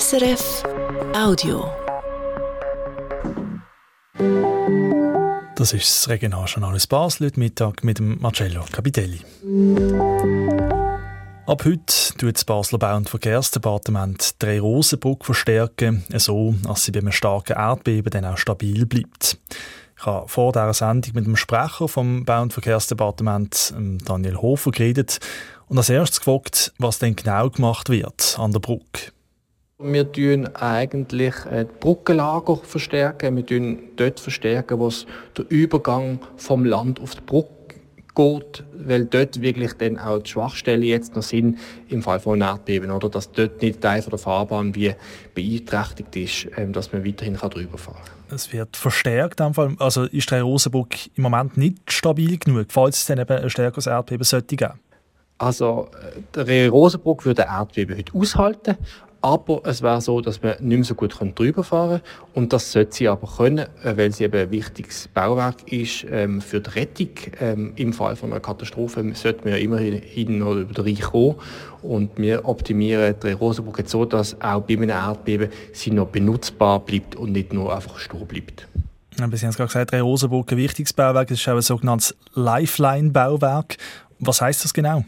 SRF Audio. Das ist das Regionaljournal Basel heute Mittag mit dem Marcello Capitelli. Ab heute tut das Basler Bau- und Verkehrsdepartement die Rosenbrücke verstärken, so dass sie bei einem starken Erdbeben dann auch stabil bleibt. Ich habe vor dieser Sendung mit dem Sprecher vom Bau- und Verkehrsdepartement, Daniel Hofer, geredet und als erstes gefragt, was denn genau gemacht wird an der Brücke. Wir verstärken eigentlich die Brückenlager verstärken. Wir verstärken dort verstärken, wo es der Übergang vom Land auf die Brücke geht, weil dort wirklich dann auch die Schwachstellen jetzt noch sind im Fall von Erdbeben, oder? Dass dort nicht Teil der Fahrbahn wie beeinträchtigt ist, ähm, dass man weiterhin drüber fahren kann. Es wird verstärkt, also ist der Rosenburg im Moment nicht stabil genug, falls es dann eben ein stärkeres Erdbeben sollte geben? Also, äh, der Rosenburg würde Erdbeben heute aushalten, aber es wäre so, dass man nicht mehr so gut drüber fahren können. Und das sollte sie aber können, äh, weil sie eben ein wichtiges Bauwerk ist ähm, für die Rettung. Ähm, Im Fall von einer Katastrophe sollte man ja immerhin noch über den Reich kommen. Und wir optimieren die Rosenburg jetzt so, dass auch bei einem Erdbeben sie noch benutzbar bleibt und nicht nur einfach stur bleibt. Ja, Sie haben es gerade gesagt, der Rosenburg ein wichtiges Bauwerk, das ist auch ein sogenanntes Lifeline-Bauwerk. Was heißt das genau?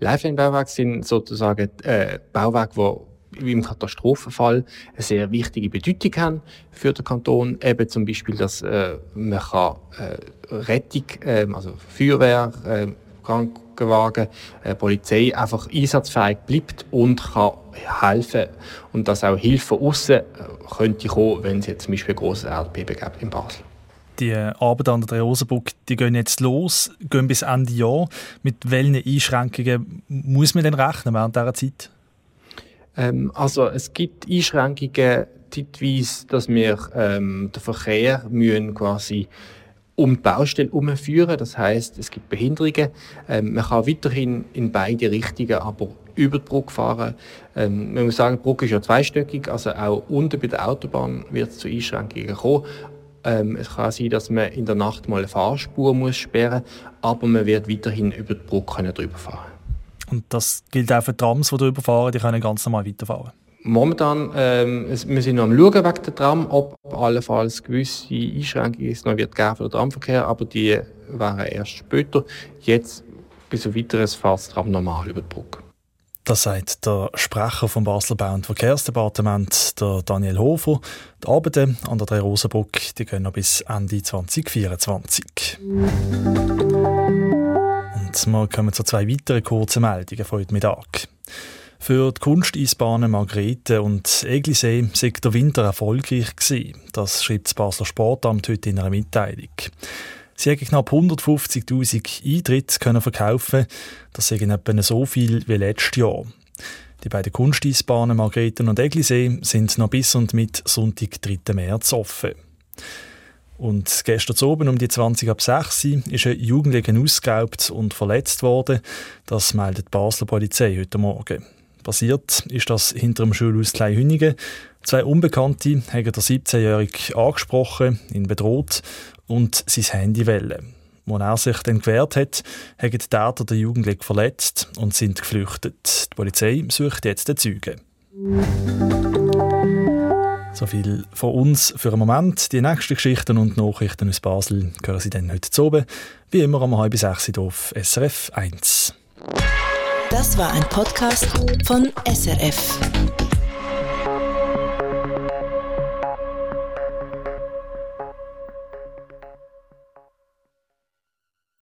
Lifeline-Bauwerke sind sozusagen äh, Bauwerke, die wie im Katastrophenfall eine sehr wichtige Bedeutung haben für den Kanton. Eben zum Beispiel, dass äh, man kann, äh, Rettung, äh, also Feuerwehr, äh, Krankenwagen, äh, Polizei einfach einsatzfähig bleibt und kann helfen. Und dass auch Hilfe aussen äh, könnte kommen, wenn es jetzt zum Beispiel ein grosses Erdbeben gibt in Basel. Die Arbeit an der Rosenburg, die gehen jetzt los, gehen bis Ende Jahr. Mit welchen Einschränkungen muss man denn rechnen während dieser Zeit? Ähm, also es gibt Einschränkungen zeitweise, dass wir ähm, den Verkehr müssen quasi um die Baustelle herumführen. Das heißt, es gibt Behinderungen. Ähm, man kann weiterhin in beide Richtungen aber über die Brücke fahren. Ähm, man muss sagen, die Brücke ist ja zweistöckig, also auch unten bei der Autobahn wird es zu Einschränkungen kommen. Ähm, es kann sein, dass man in der Nacht mal eine Fahrspur muss sperren aber man wird weiterhin über die Brücke drüber fahren und das gilt auch für Trams, die drüber fahren, die können ganz normal weiterfahren. Momentan, ähm, wir sind noch am Schauen wegen der Tram, ob allenfalls gewisse Einschränkungen es noch wird geben für den Tramverkehr, aber die wären erst später. Jetzt, bis auf weiteres, fährt das Tram normal über die Brücke. Das sagt der Sprecher vom Basler Bau- und Verkehrsdepartement, der Daniel Hofer. Die Arbeiten an der Drei-Rosenbrücke gehen noch bis Ende 2024. Und wir kommen zu zwei weiteren kurzen Meldungen von heute Mittag. Für die Kunsteisbahnen Margrethe und Eglisee sei der Winter erfolgreich gewesen. Das schreibt das Basler Sportamt heute in einer Mitteilung. Sie haben knapp 150.000 Eintritte können verkaufen. Das sind etwa so viel wie letztes Jahr. Die beiden Kunsteisbahnen Margrethe und Eglisee sind noch bis und mit Sonntag, 3. März offen. Und gestern oben um die 20 ab 6 ist ein Jugendlicher ausgeraubt und verletzt worden. Das meldet die Basler Polizei heute Morgen. Passiert ist das hinter dem Schulhaus Kleinhünigen. Zwei Unbekannte haben der 17-Jährige angesprochen, ihn bedroht und sein Handy wählen. Als er sich dann gewehrt hat, haben die Täter den Jugendlichen verletzt und sind geflüchtet. Die Polizei sucht jetzt den Zeugen. So viel von uns für einen Moment. Die nächsten Geschichten und Nachrichten aus Basel hören Sie dann heute zu oben. Wie immer um halb sechs auf SRF 1. Das war ein Podcast von SRF.